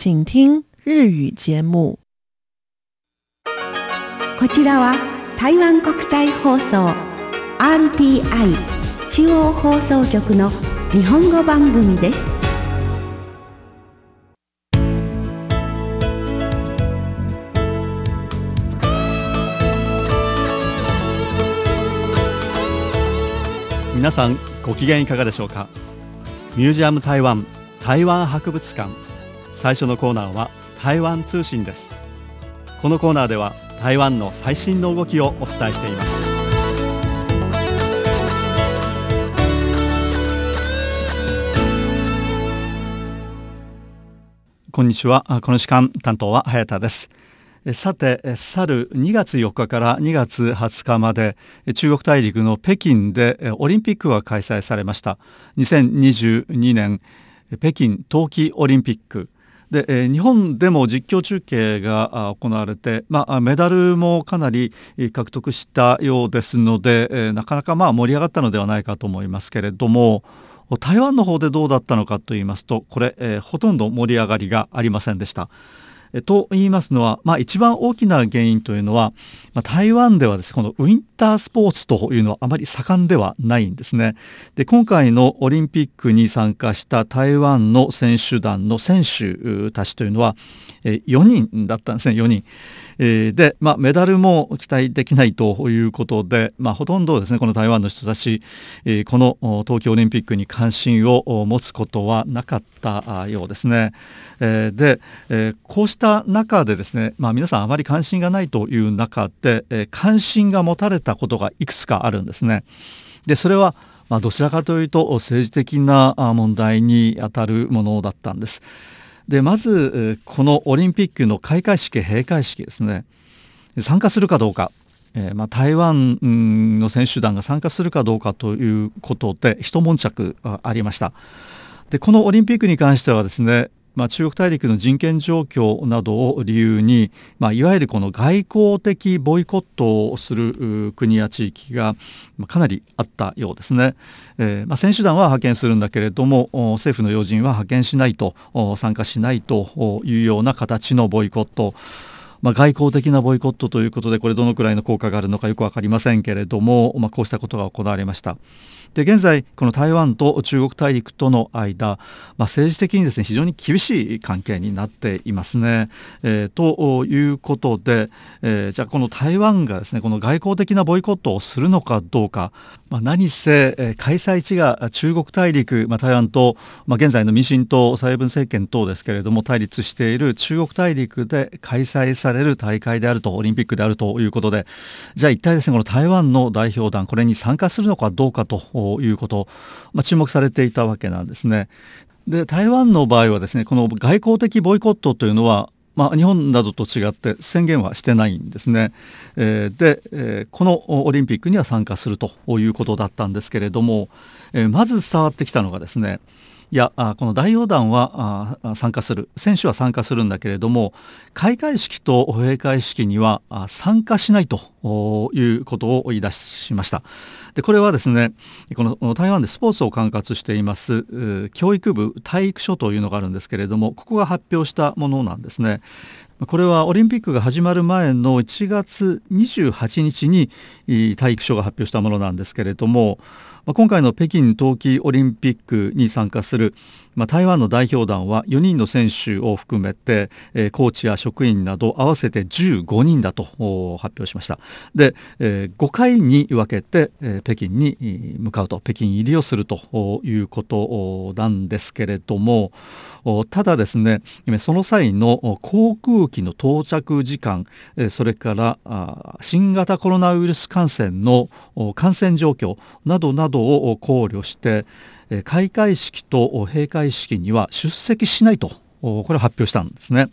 请听日语节目。こちらは台湾国際放送 RTI 中央放送局の日本語番組です。皆さんご機嫌いかがでしょうか？ミュージアム台湾台湾博物館最初のコーナーは台湾通信です。このコーナーでは台湾の最新の動きをお伝えしています。こんにちは。この時間担当は早田です。さて去る2月4日から2月20日まで中国大陸の北京でオリンピックが開催されました。2022年北京冬季オリンピック。で、え日本でも実況中継が行われて、まあ、メダルもかなり獲得したようですので、えなかなかまあ盛り上がったのではないかと思いますけれども台湾の方でどうだったのかといいますとこれ、えほとんど盛り上がりがありませんでした。と言いますのは、まあ、一番大きな原因というのは、まあ、台湾ではですこのウィンタースポーツというのはあまり盛んではないんですねで今回のオリンピックに参加した台湾の選手団の選手たちというのは4人だったんですね4人。で、まあ、メダルも期待できないということで、まあ、ほとんどですねこの台湾の人たち、この東京オリンピックに関心を持つことはなかったようですね。で、こうした中でですね、まあ、皆さんあまり関心がないという中で、関心が持たれたことがいくつかあるんですね。でそれはまあ、どちらかというと政治的な問題にあたるものだったんです。でまずこのオリンピックの開会式閉会式ですね。参加するかどうか、えー、まあ、台湾の選手団が参加するかどうかということで一悶着ありました。でこのオリンピックに関してはですねまあ、中国大陸の人権状況などを理由に、まあ、いわゆるこの外交的ボイコットをする国や地域がかなりあったようですね。えーまあ、選手団は派遣するんだけれども政府の要人は派遣しないと参加しないというような形のボイコットまあ、外交的なボイコットということでこれどのくらいの効果があるのかよく分かりませんけれども、まあ、こうしたことが行われました。で現在この台湾と中国大陸との間、まあ、政治的にですね非常に厳しい関係になっていますね。えー、ということで、えー、じゃあこの台湾がですねこの外交的なボイコットをするのかどうか、まあ、何せ、えー、開催地が中国大陸、まあ、台湾と、まあ、現在の民進党蔡英文政権等ですけれども対立している中国大陸で開催される大会であるとオリンピックであるということでじゃあ一体ですねこの台湾の代表団これに参加するのかどうかということ、まあ、注目されていたわけなんですね。で台湾の場合はですねこの外交的ボイコットというのはまあ、日本などと違って宣言はしてないんですね。えー、で、えー、このオリンピックには参加するということだったんですけれども、えー、まず伝わってきたのがですねいやこの代表団は参加する選手は参加するんだけれども開会式と閉会式には参加しないということを言い出しましたでこれはですねこの台湾でスポーツを管轄しています教育部体育所というのがあるんですけれどもここが発表したものなんですね。これはオリンピックが始まる前の1月28日に体育省が発表したものなんですけれども今回の北京冬季オリンピックに参加する、台湾の代表団は4人の選手を含めて、コーチや職員など合わせて15人だと発表しました。で、5回に分けて、北京に向かうと北京入りをするということなんですけれどもただですねその際の航空機の到着時間それから新型コロナウイルス感染の感染状況などなどを考慮して開会式と閉会式には出席しないとこれを発表したんですね。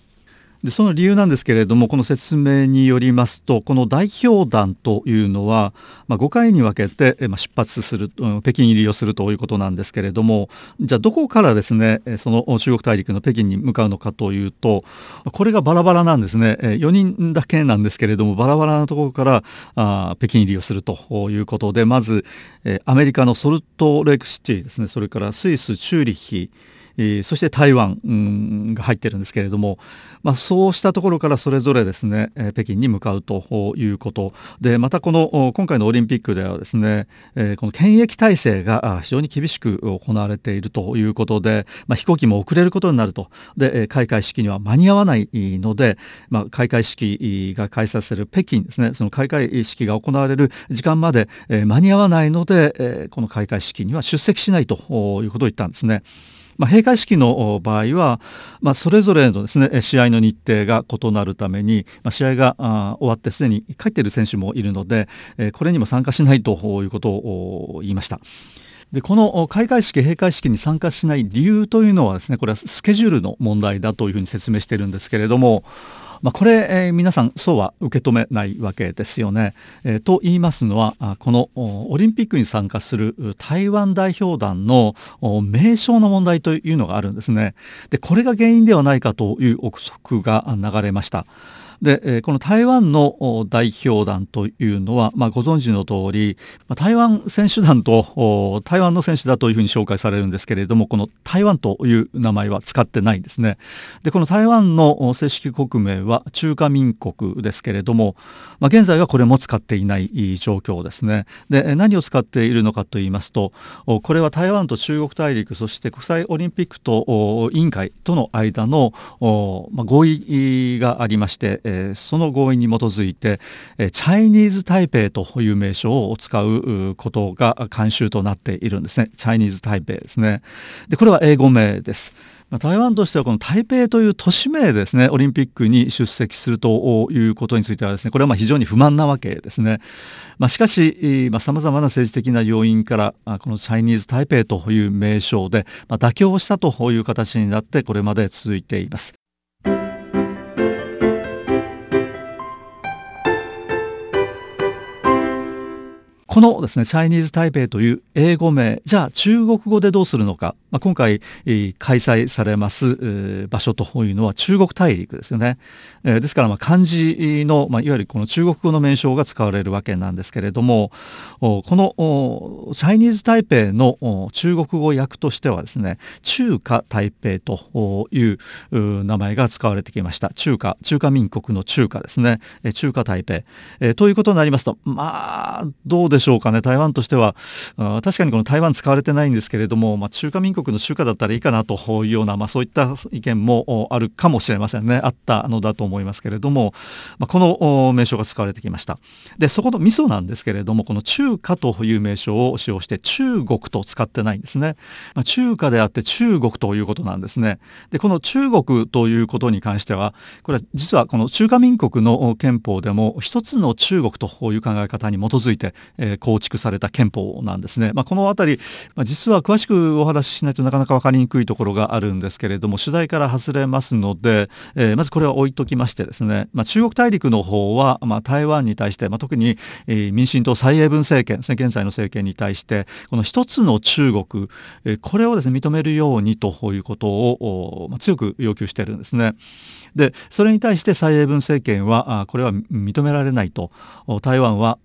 でその理由なんですけれどもこの説明によりますとこの代表団というのは、まあ、5回に分けて、ま、出発する、北京入りをするということなんですけれどもじゃあどこからですねその中国大陸の北京に向かうのかというとこれがバラバラなんですね。4人だけなんですけれどもバラバラなところからあ北京入りをするということでまずアメリカのソルトレイクシティですね。それからスイスチューリッヒ。そして台湾、うん、が入ってるんですけれども、まあ、そうしたところからそれぞれですね、え、北京に向かうということでまたこの今回のオリンピックではですね、え、この検疫体制が非常に厳しく行われているということで、まあ、飛行機も遅れることになるとで開会式には間に合わないので、まあ、開会式が開催される北京ですねその開会式が行われる時間まで、間に合わないので、この開会式には出席しないということを言ったんですね。まあ、閉会式の場合は、まあ、それぞれのですね試合の日程が異なるために、まあ、試合が終わってすでに帰っている選手もいるので、これにも参加しないということを言いました。でこの開会式閉会式に参加しない理由というのはですねこれはスケジュールの問題だというふうに説明しているんですけれどもまあ、これ、えー、皆さんそうは受け止めないわけですよね。えー、と言いますのはこのオリンピックに参加する台湾代表団の名称の問題というのがあるんですね。でこれが原因ではないかという憶測が流れました。で、この台湾の代表団というのは、まあ、ご存知の通り台湾選手団と台湾の選手だというふうに紹介されるんですけれどもこの台湾という名前は使ってないんですね。でこの台湾の正式国名は中華民国ですけれども、まあ、現在はこれも使っていない状況ですね。で何を使っているのかと言いますとこれは台湾と中国大陸そして国際オリンピックと委員会との間の、まあ、合意がありましてえ、その合意に基づいて、え、チャイニーズ・台北という名称を使うことが慣習となっているんですね。チャイニーズ・台北ですね。でこれは英語名です。台湾としてはこの台北という都市名ですねオリンピックに出席するということについてはですねこれはま非常に不満なわけですね、まあ、しかしさまざ、まな政治的な要因からこのチャイニーズ台北という名称で、まあ、妥協したという形になってこれまで続いています。このですねチャイニーズ・台北という英語名じゃあ中国語でどうするのか、まあ、今回、開催されます、場所というのは中国大陸ですよね、えー、ですからま漢字の、まあ、いわゆるこの中国語の名称が使われるわけなんですけれどもこのチャイニーズ・台北の中国語訳としてはですね中華台北という名前が使われてきました。中華中華民国の中華ですね。中華台北、えー、ということになりますとまあどうでしょう。しょうかね。台湾としては確かにこの台湾使われてないんですけれども、まあ、中華民国の中華だったらいいかなというような、まあ、そういった意見もあるかもしれませんね。あったのだと思いますけれども、まあ、この名称が使われてきました。でそこのミソなんですけれどもこの中華という名称を使用して中国と使ってないんですね、まあ、中華であって中国ということなんですね。でこの中国ということに関してはこれは実はこの中華民国の憲法でも一つの中国という考え方に基づいて、えー、構築された憲法なんですね。まあ、この辺り、まあ、実は詳しくお話ししないとなかなか分かりにくいところがあるんですけれども取材から外れますので、えー、まずこれは置いときましてですね、まあ、中国大陸の方は、ま、台湾に対して、ま、特に、民進党蔡英文政権現在の政権に対してこの一つの中国、え、これをですね認めるようにということを、ま、強く要求してるんですね。でそれに対して蔡英文政権はこれは認められないと台湾は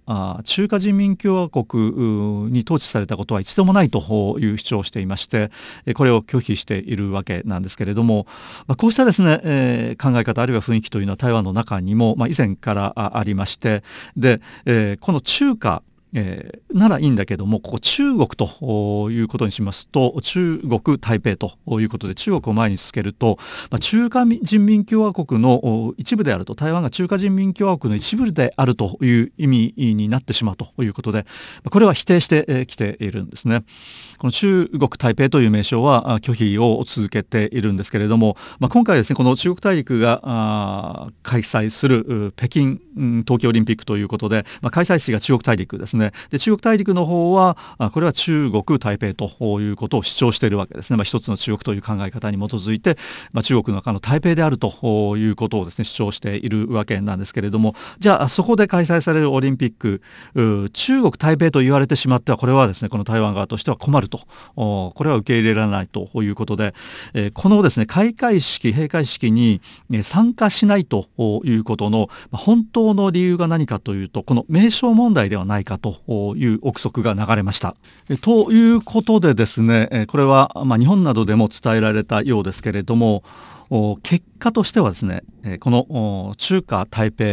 中華人民共和国に統治されたことは一度もないという主張をしていましてこれを拒否しているわけなんですけれども、まあ、こうしたですね、えー、考え方あるいは雰囲気というのは台湾の中にも、まあ、以前からありましてで、えー、この中華えー、ならいいんだけどもここ中国ということにしますと中国台北ということで中国を前につけると、まあ、中華人民共和国の一部であると台湾が中華人民共和国の一部であるという意味になってしまうということでこれは否定してきているんですね。この中国台北という名称は拒否を続けているんですけれども、まあ、今回ですねこの中国大陸が開催する北京冬季オリンピックということで、まあ、開催地が中国大陸ですねね。で中国大陸の方はこれは中国台北ということを主張しているわけですね、まあ、一つの中国という考え方に基づいて、まあ、中国の中の台北であるということをですね主張しているわけなんですけれども。じゃあそこで開催されるオリンピック中国台北と言われてしまってはこれはですねこの台湾側としては困ると。これは受け入れられないということで、えー、このですね開会式閉会式に参加しないということの本当の理由が何かというとこの名称問題ではないかとという憶測が流れました。ということでですねこれは、ま、日本などでも伝えられたようですけれども結果としてはですねこの中華台北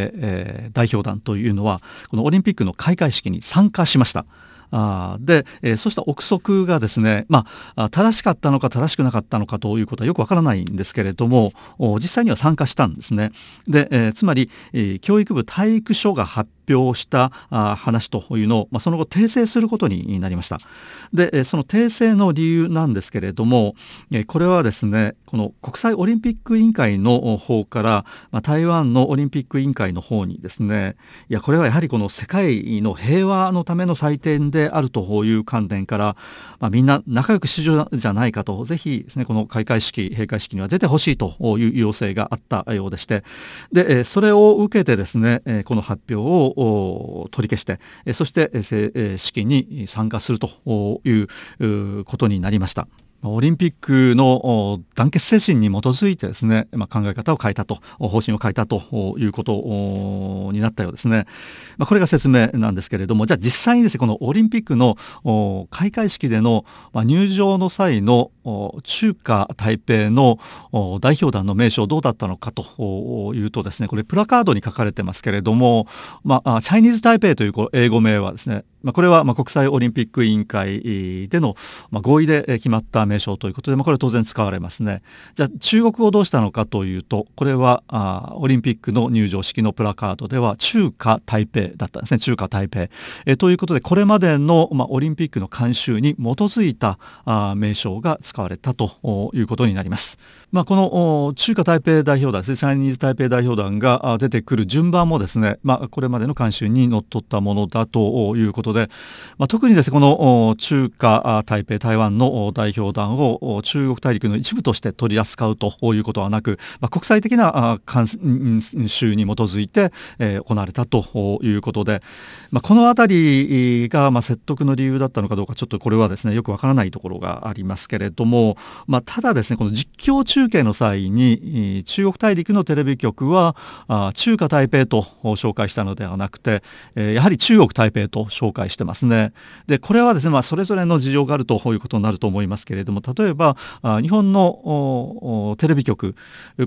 代表団というのはこのオリンピックの開会式に参加しました。あで、え、そうした憶測がですね、まあ、正しかったのか正しくなかったのかということはよくわからないんですけれども実際には参加したんですね。で、え、つまり、え、教育部体育所が発表した話というのを、その後訂正することになりました。でその訂正の理由なんですけれどもこれはですねこの国際オリンピック委員会の方から、台湾のオリンピック委員会の方にですねいやこれはやはりこの世界の平和のための祭典であるという観点から、まあ、みんな仲良くしようじゃないかとぜひですねこの開会式閉会式には出てほしいという要請があったようでしてでそれを受けてですねこの発表をを取り消してそして式に参加するということになりました。オリンピックの団結精神に基づいてですね、まあ、考え方を変えたと方針を変えたということになったようですね、まあ、これが説明なんですけれどもじゃあ実際にですねこのオリンピックの開会式での入場の際の中華台北の代表団の名称どうだったのかというとですねこれプラカードに書かれてますけれども、まあ、チャイニーズ台北という英語名はですねま、これはま国際オリンピック委員会でのま合意で決まった名称ということで、ま、これは当然使われますね。じゃあ中国語どうしたのかというとこれはあオリンピックの入場式のプラカードでは中華台北だったんですね中華台北、えということでこれまでの、ま、オリンピックの慣習に基づいたあ名称が使われたということになります。まあ、この中華台北代表団チャイニーズ台北代表団が出てくる順番もですね、まあ、これまでの慣習にのっとったものだということで、まあ、特にですねこの中華台北台湾の代表団を中国大陸の一部として取り扱うということはなく、まあ、国際的な慣習に基づいて、行われたということで、まあ、この辺りがま説得の理由だったのかどうかちょっとこれはですねよくわからないところがありますけれども、もまあ、ただですねこの実況中継の際に中国大陸のテレビ局は中華台北と紹介したのではなくてやはり中国台北と紹介してますね。でこれはですね、まあ、それぞれの事情があるということになると思いますけれども例えば日本のテレビ局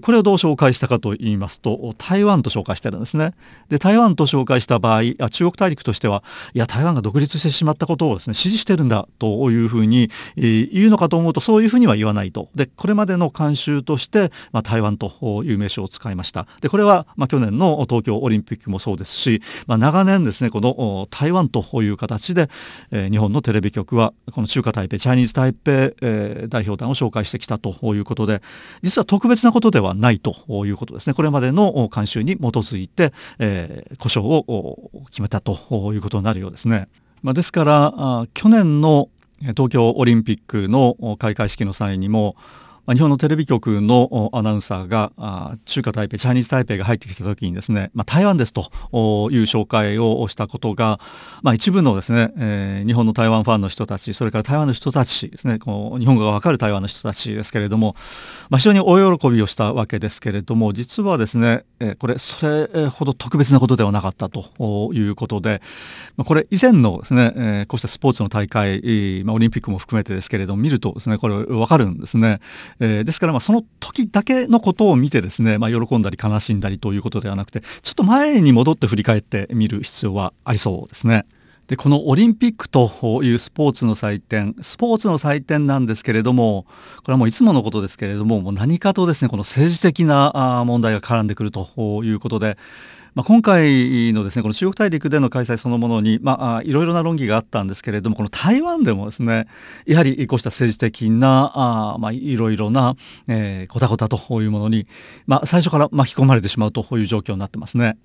これをどう紹介したかと言いますと台湾と紹介してるんですね。で台湾と紹介した場合中国大陸としてはいや台湾が独立してしまったことをですね支持してるんだというふうに言うのかと思うとそういうふうには言わないと。でこれまでの慣習として、まあ、台湾という名称を使いましたでこれは、まあ、去年の東京オリンピックもそうですし、まあ、長年ですねこの台湾という形で、えー、日本のテレビ局はこの中華台北チャイニーズ台北、えー、代表団を紹介してきたということで実は特別なことではないということですねこれまでの慣習に基づいて、えー、故障を決めたということになるようですね。まあ、ですから去年の東京オリンピックの開会式の際にも日本のテレビ局のアナウンサーが中華台北チャイニーズ台北が入ってきた時にですね、まあ、台湾ですという紹介をしたことが、まあ、一部のですね、えー、日本の台湾ファンの人たちそれから台湾の人たちですねこう日本語が分かる台湾の人たちですけれども、まあ、非常に大喜びをしたわけですけれども実はですね、えー、これそれほど特別なことではなかったということで、まあ、これ以前のですね、えー、こうしたスポーツの大会、まあ、オリンピックも含めてですけれども見るとですねこれ分かるんですね。えー、ですからまあその時だけのことを見てですね、まあ、喜んだり悲しんだりということではなくてちょっと前に戻って振り返ってみる必要はありそうですね。でこのオリンピックというスポーツの祭典スポーツの祭典なんですけれどもこれはもういつものことですけれどももう何かとですねこの政治的な問題が絡んでくるということでまあ、今回のですねこの中国大陸での開催そのものに、まあ、いろいろな論議があったんですけれどもこの台湾でもですねやはりこうした政治的なあ、まあ、いろいろな、えー、こたこたというものに、まあ、最初から巻き込まれてしまうという状況になってますね。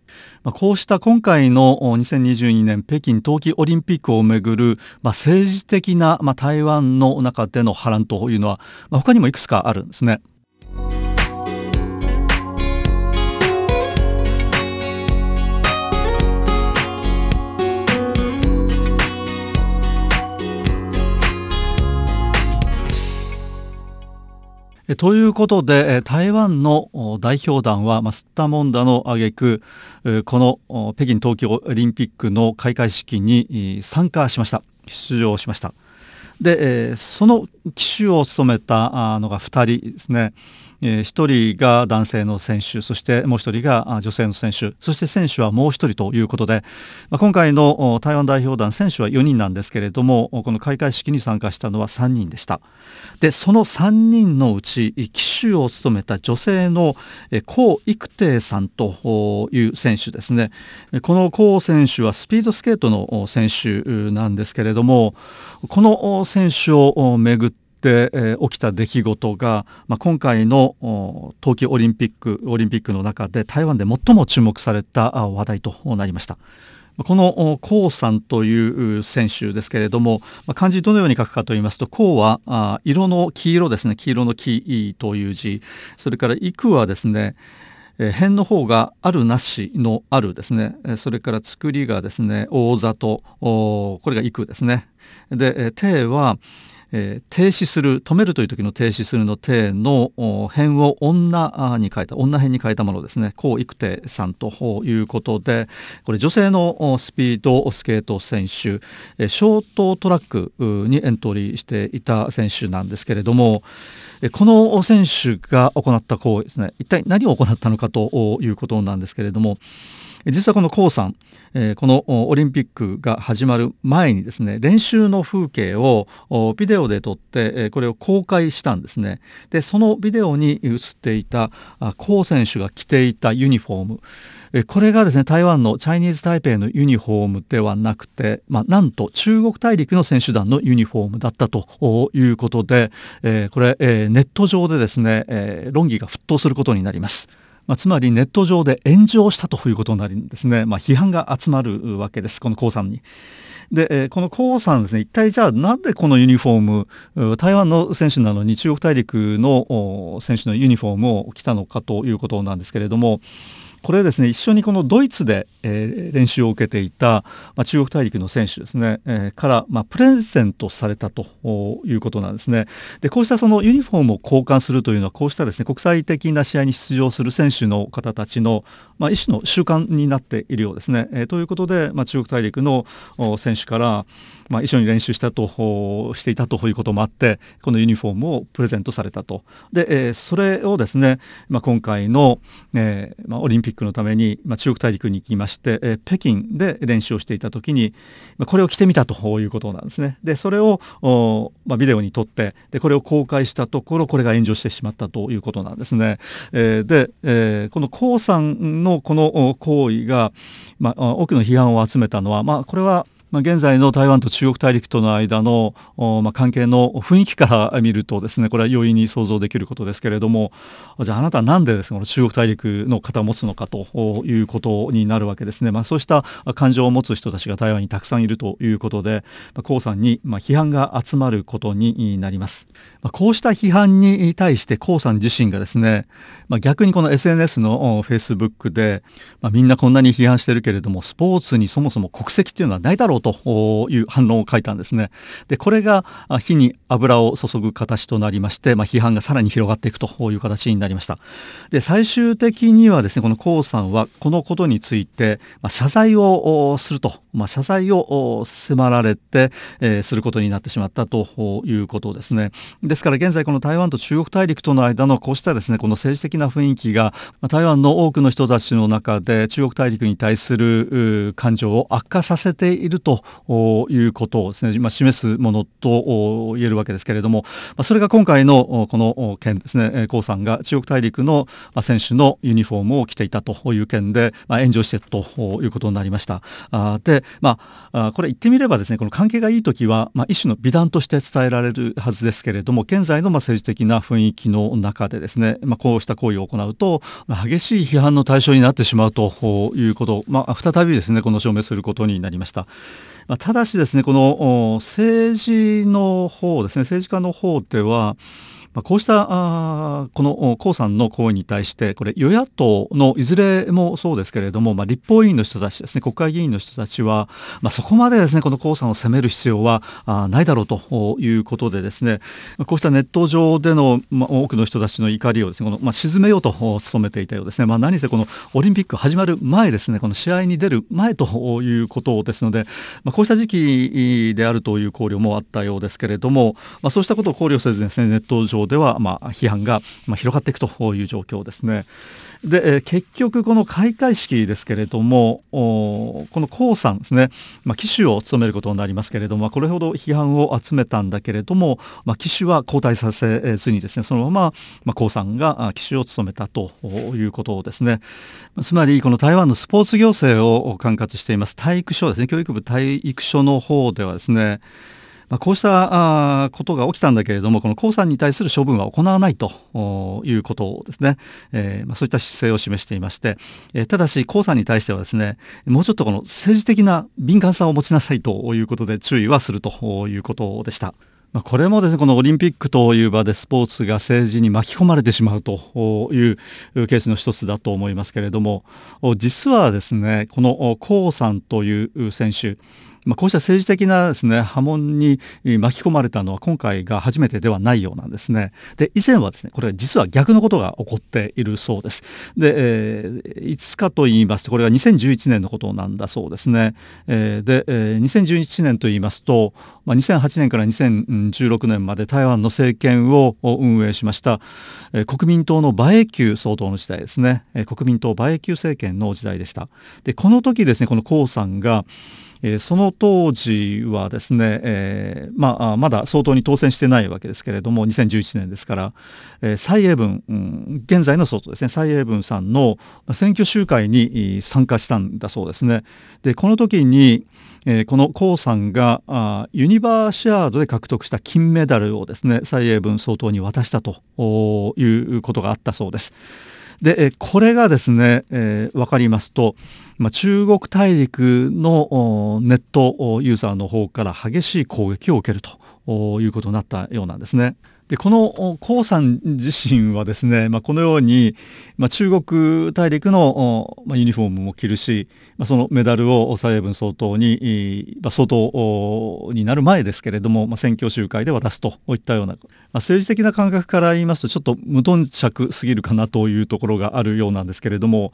まあ、こうした今回の2022年北京冬季オリンピックをめぐる、まあ、政治的な、まあ、台湾の中での波乱というのは、まあ、他にもいくつかあるんですね。ということで台湾の代表団は吸ったもんだの挙句この北京冬季オリンピックの開会式に参加しました。出場しました。でその旗手を務めたのが2人ですね。え、1人が男性の選手そしてもう1人が女性の選手そして選手はもう1人ということで、ま、今回の台湾代表団選手は4人なんですけれどもこの開会式に参加したのは3人でした。でその3人のうち旗手を務めた女性の江育定さんという選手ですね。この江選手はスピードスケートの選手なんですけれどもこの選手をめぐって、え、起きた出来事が、まあ、今回の冬季オリンピックオリンピックの中で台湾で最も注目された話題となりました。この江さんという選手ですけれども、漢字どのように書くかと言いますと、江は色の黄色ですね、黄色の黄という字、それから育はですね、辺の方があるなしのあるですね、それから作りがですね、大里、これが育ですね。で、定は、えー、停止する止めるという時の停止するの停の辺を女に変えた女辺に変えたものですね。高育定さんということでこれ女性のスピードスケート選手ショートトラックにエントリーしていた選手なんですけれどもこの選手が行った行為ですね。一体何を行ったのかということなんですけれども実はこのコウさんえー、このオリンピックが始まる前にですね練習の風景をビデオで撮って、え、これを公開したんですねでそのビデオに映っていたコウ選手が着ていたユニフォームこれがですね台湾のチャイニーズ・タイペイのユニフォームではなくて、まあ、なんと中国大陸の選手団のユニフォームだったということで、えー、これ、え、ネット上でですね、え、論議が沸騰することになります。まあ、つまりネット上で炎上したということになりですね、まあ、批判が集まるわけですこの江さんに。で、この江さんですね一体じゃあなんでこのユニフォーム台湾の選手なのに中国大陸の選手のユニフォームを着たのかということなんですけれどもこれですね一緒にこのドイツで、えー、練習を受けていた、まあ、中国大陸の選手ですね、えー、から、まあ、プレゼントされたということなんですね。でこうしたそのユニフォームを交換するというのはこうしたですね国際的な試合に出場する選手の方たちの、まあ、一種の習慣になっているようですね、えー、ということで、まあ、中国大陸の選手からまあ、一緒に練習したとしていたということもあってこのユニフォームをプレゼントされたと。で、えー、それをですね、まあ、今回の、えーまあ、オリンピックのために、まあ、中国大陸に行きまして、えー、北京で練習をしていた時に、まあ、これを着てみたということなんですね。でそれをお、まあ、ビデオに撮ってでこれを公開したところこれが炎上してしまったということなんですね、えー、で、えー、この江さんのこの行為が、まあ、多くの批判を集めたのは、まあ、これはまあ、現在の台湾と中国大陸との間の、まあ、関係の雰囲気から見るとですねこれは容易に想像できることですけれどもじゃああなたは何でですね中国大陸の方を持つのかということになるわけですね、まあ、そうした感情を持つ人たちが台湾にたくさんいるということで、まあ、江さんに、批判が集まることになります、まあ、こうした批判に対して江さん自身がですね、まあ、逆にこの SNS のフェイスブックで、まあ、みんなこんなに批判してるけれどもスポーツにそもそも国籍っていうのはないだろうという反論を書いたんですね。でこれが火に油を注ぐ形となりまして、まあ、批判がさらに広がっていくという形になりました。で最終的にはですねこの江さんはこのことについて、まあ、謝罪をすると、まあ、謝罪を迫られて、えー、することになってしまったということですね。ですから現在この台湾と中国大陸との間のこうしたですねこの政治的な雰囲気が台湾の多くの人たちの中で中国大陸に対する感情を悪化させているとということをですね、まあ、示すものと言えるわけですけれども、まあ、それが今回のこの件ですね江さんが中国大陸の選手のユニフォームを着ていたという件で、まあ、炎上してということになりました。あで、まあ、これ言ってみればですねこの関係がいい時は、まあ、一種の美談として伝えられるはずですけれども現在のま政治的な雰囲気の中でですね、まあ、こうした行為を行うと、まあ、激しい批判の対象になってしまうということ、まあ、再びですねこの証明することになりました。まあ、ただしですねこの政治の方ですね政治家の方ではまあ、こうしたあこの江さんの行為に対してこれ与野党のいずれもそうですけれども、まあ、立法委員の人たちですね国会議員の人たちは、まあ、そこまでですねこの江さんを責める必要はあないだろうということでですねこうしたネット上での、まあ、多くの人たちの怒りをですねこの、まあ、沈めようと努めていたようですね、まあ、何せこのオリンピック始まる前ですねこの試合に出る前ということですので、まあ、こうした時期であるという考慮もあったようですけれども、まあ、そうしたことを考慮せずですねネット上ではまあ批判が広がっていくという状況ですね。で、え結局この開会式ですけれどもこの江さんですね、まあ、騎手を務めることになりますけれどもこれほど批判を集めたんだけれども、まあ、騎手は交代させずにですねそのまま、まあ、江さんが騎手を務めたということですねつまりこの台湾のスポーツ行政を管轄しています体育省ですね教育部体育所の方ではですねまあ、こうしたことが起きたんだけれどもこの江さんに対する処分は行わないということですね、えーまあ、そういった姿勢を示していまして、えー、ただし江さんに対してはですねもうちょっとこの政治的な敏感さを持ちなさいということで注意はするということでした。ま、これもですねこのオリンピックという場でスポーツが政治に巻き込まれてしまうというケースの一つだと思いますけれども実はですねこの江さんという選手まあ、こうした政治的なですね波紋に巻き込まれたのは今回が初めてではないようなんですね。で以前はですねこれ実は逆のことが起こっているそうです。で、えー、いつかと言いますとこれは2011年のことなんだそうですね。えー、で、えー、2011年と言いますと、まあ、2008年から2016年まで台湾の政権を運営しました、えー、国民党の馬英九総統の時代ですね、えー、国民党馬英九政権の時代でした。でこの時ですねこの江さんがその当時はですね、えー、まあ、まだ相当に当選してないわけですけれども2011年ですから、えー、蔡英文、うん、現在の総統ですね蔡英文さんの選挙集会に参加したんだそうですね。でこの時にえー、この江さんがあユニバーシアードで獲得した金メダルをですね蔡英文総統に渡したということがあったそうです。でこれがですね、えー、分かりますと、まあ、中国大陸のネットユーザーの方から激しい攻撃を受けるということになったようなんですね。でこの江さん自身はですね、まあ、このように、まあ、中国大陸の、まあ、ユニフォームも着るし、まあ、そのメダルを蔡英文総統に、まあ、総統になる前ですけれども、まあ、選挙集会で渡すといったような、まあ、政治的な感覚から言いますとちょっと無頓着すぎるかなというところがあるようなんですけれども、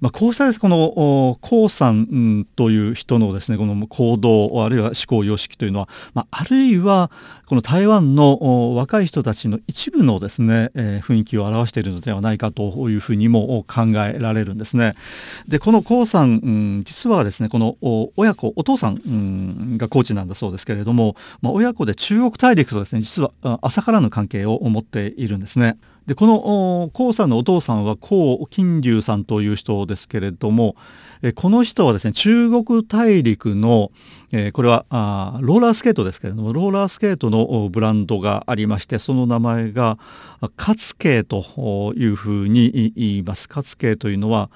まあ、こうしたですこの江さんという人のですねこの行動あるいは思考様式というのは、まあ、あるいはこの台湾の若い人たちの一部のですね、えー、雰囲気を表しているのではないかというふうにも考えられるんですね。でこの江さん、うん、実はですねこの親子お父さん、うん、がコーチなんだそうですけれども、まあ、親子で中国大陸とですね実は朝からの関係を持っているんですね。でこの江さんのお父さんは江金龍さんという人ですけれどもこの人はですね中国大陸のえこれはあローラースケートですけれどもローラースケートのブランドがありましてその名前がカツケイというふうに言います。カツケイというのは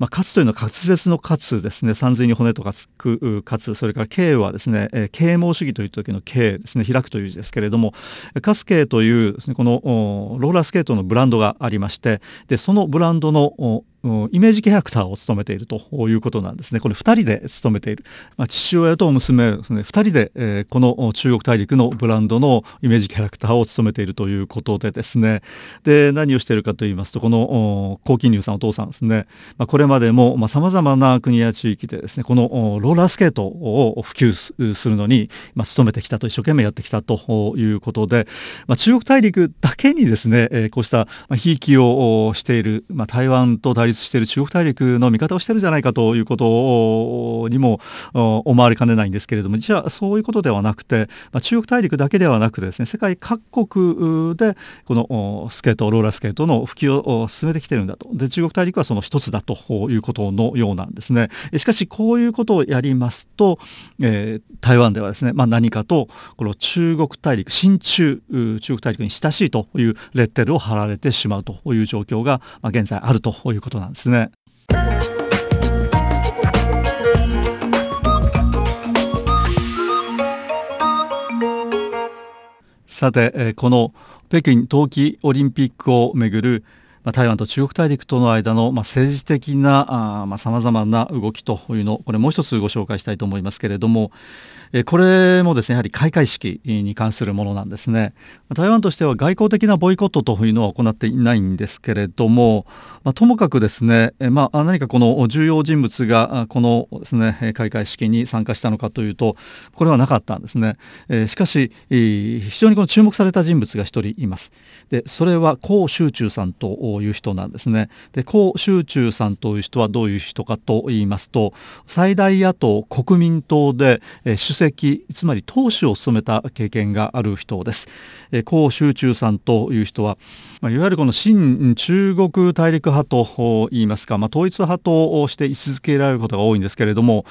まあ、カツというのは滑舌のカツですね。三髄に骨とかつくカツそれから k はですね、えー、啓蒙主義という時の k ですね。開くという字ですけれどもカスケというです、ね、このローラースケートのブランドがありましてでそのブランドのイメージキャラクターを務めているということなんですね。これ2人で務めている、まあ、父親と娘ですね。2人で、えー、この中国大陸のブランドのイメージキャラクターを務めているということでですね。で何をしているかと言いますとこの高金龍さんお父さんですね、まあ、これまでもさまざ、まな国や地域でですねこのローラースケートを普及するのに、まあ、努めてきたと一生懸命やってきたということで、まあ、中国大陸だけにですね、こうしたひいきをしている、まあ、台湾と大立している中国大陸の味方をしてるんじゃないかということにも思われかねないんですけれども実はそういうことではなくて、まあ、中国大陸だけではなくてですね世界各国でこのスケートローラースケートの普及を進めてきてるんだと。で中国大陸はその一つだということのようなんですね。しかしこういうことをやりますと、えー、台湾ではですね、まあ、何かとこの中国大陸親中中国大陸に親しいというレッテルを貼られてしまうという状況が、まあ、現在あるということなんですね。さて、この北京冬季オリンピックをめぐるまあ、台湾と中国大陸との間の、まあ、政治的なさまざ、まな動きというのこれもう一つご紹介したいと思いますけれども、えこれもですねやはり開会式に関するものなんですね。台湾としては外交的なボイコットというのは行っていないんですけれども、まあ、ともかくですね、えまあ、何かこの重要人物がこのですね開会式に参加したのかというとこれはなかったんですね、えしかし非常にこの注目された人物が一人います。でそれは江集中さんという人なんですねで江集中さんという人はどういう人かと言いますと最大野党国民党でえ主席つまり党首を務めた経験がある人です。え江集中さんという人は、まあ、いわゆるこの新中国大陸派といいますか、まあ、統一派として位置づけられることが多いんですけれども、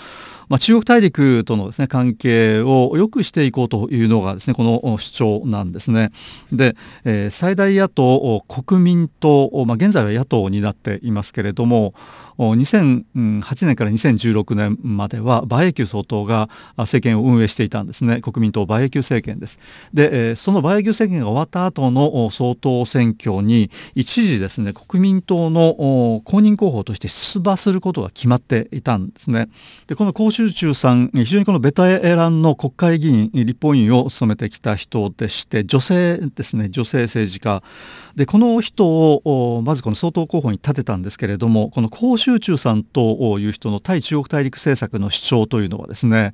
まあ、中国大陸とのですね関係を良くしていこうというのがですねこの主張なんですね。で、えー、最大野党国民党、まあ、現在は野党になっていますけれども2008年から2016年までは馬英九総統が政権を運営していたんですね国民党馬英九政権です。で、その馬英九政権が終わった後の総統選挙に一時ですね国民党の公認候補として出馬することが決まっていたんですね。でこの集中さん非常にこのベタエランの国会議員立法院を務めてきた人でして女性ですね女性政治家でこの人をまずこの総統候補に立てたんですけれどもこの高集中さんという人の対中国大陸政策の主張というのはですね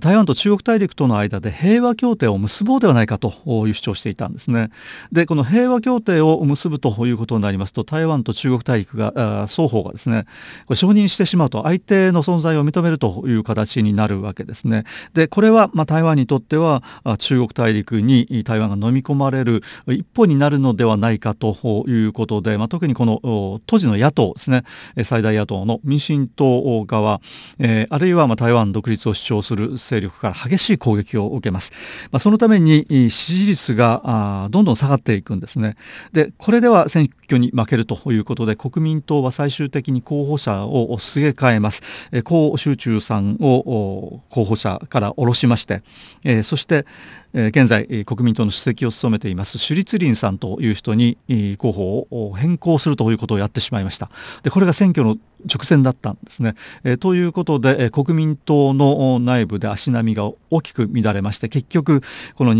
台湾と中国大陸との間で平和協定を結ぼうではないかという主張をしていたんですねでこの平和協定を結ぶということになりますと台湾と中国大陸が双方がですねこれ承認してしまうと相手の存在を認めるという形になるわけですね。でこれはまあ台湾にとっては中国大陸に台湾が飲み込まれる一歩になるのではないかということで、まあ、特にこの当時の野党ですね最大野党の民進党側、えー、あるいはまあ台湾独立を主張する勢力から激しい攻撃を受けます。まあ、そのために支持率がどんどん下がっていくんですね。でこれでは選挙に負けるということで国民党は最終的に候補者をすげ替えます。江集中さんを候補者から下ろしまして、えー、そして、え、現在国民党の主席を務めています朱立林さんという人に候補を変更するということをやってしまいましたでこれが選挙の直線だったんですね。え、ということで、え、国民党の内部で足並みが大きく乱れまして結局この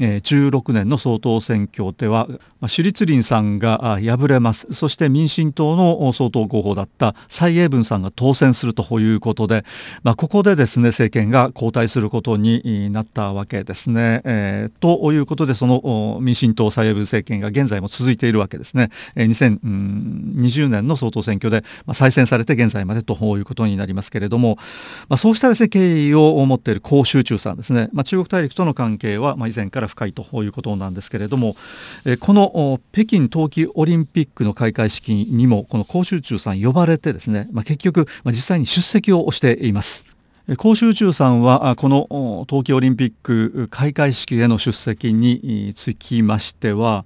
2016年の総統選挙では、まあ、朱立林さんが敗れますそして民進党の総統候補だった蔡英文さんが当選するということで、まあ、ここでですね政権が交代することになったわけですね。えー、ということでその民進党蔡英文政権が現在も続いているわけですね。えー、2020年の総統選挙で、まあ、再選されて現在までということになりますけれども、まあ、そうしたです、ね、経緯を持っている高集中さんですね、まあ、中国大陸との関係はまあ以前から深いということなんですけれども、えこの北京冬季オリンピックの開会式にもこの高州中さん呼ばれてですね、まあ、結局、まあ、実際に出席をしています。高州中さんはこの冬季オリンピック開会式への出席につきましては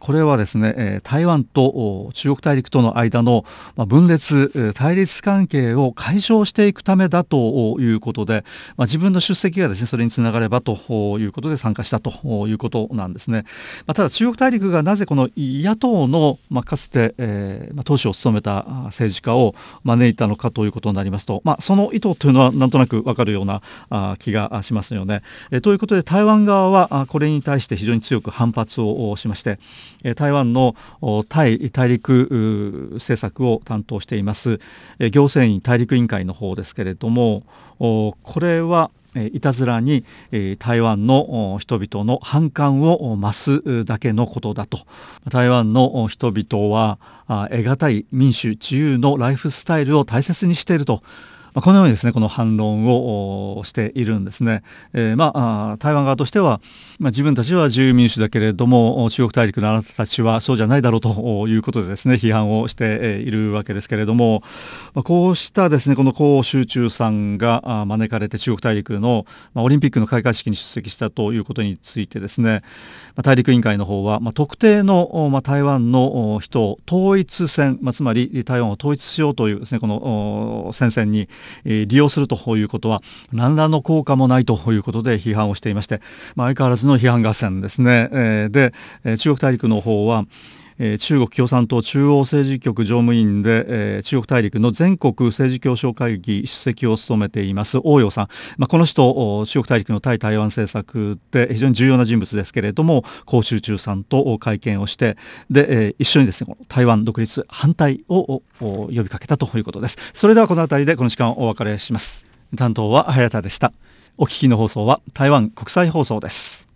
これはですね台湾と中国大陸との間の分裂対立関係を解消していくためだということで、まあ、自分の出席がですねそれにつながればということで参加したということなんですね、まあ、ただ中国大陸がなぜこの野党の、まあ、かつて、えまあ、党首を務めた政治家を招いたのかということになりますと、ま、その意図というのはなんとなくわかるようなあ気がしますよね、え。ということで台湾側はこれに対して非常に強く反発をしまして台湾の対大陸政策を担当しています行政院大陸委員会の方ですけれどもこれはいたずらに台湾の人々の反感を増すだけのことだと。台湾の人々は得難い民主自由のライフスタイルを大切にしていると。まあ、このようにですねこの反論をしているんですね。えー、まあ台湾側としては、まあ、自分たちは自由民主だけれども中国大陸のあなたたちはそうじゃないだろうということでですね批判をしているわけですけれども、まあ、こうしたですねこの高集中さんが招かれて中国大陸の、まあ、オリンピックの開会式に出席したということについてですね、まあ、大陸委員会の方は、まあ、特定の、まあ、台湾の人を統一戦、まあ、つまり台湾を統一しようというですねこの戦線に利用するということは何らの効果もないということで批判をしていまして、まあ、相変わらずの批判合戦ですね。で中国大陸の方はえー、中国共産党中央政治局常務委員で、えー、中国大陸の全国政治協商会議出席を務めています王陽さん、まあ、この人中国大陸の対台湾政策で非常に重要な人物ですけれども江州中さんと会見をしてで、えー、一緒にですね台湾独立反対を呼びかけたということです。それではこの辺りでこの時間お別れします。担当は早田でした。お聞きの放送は台湾国際放送です。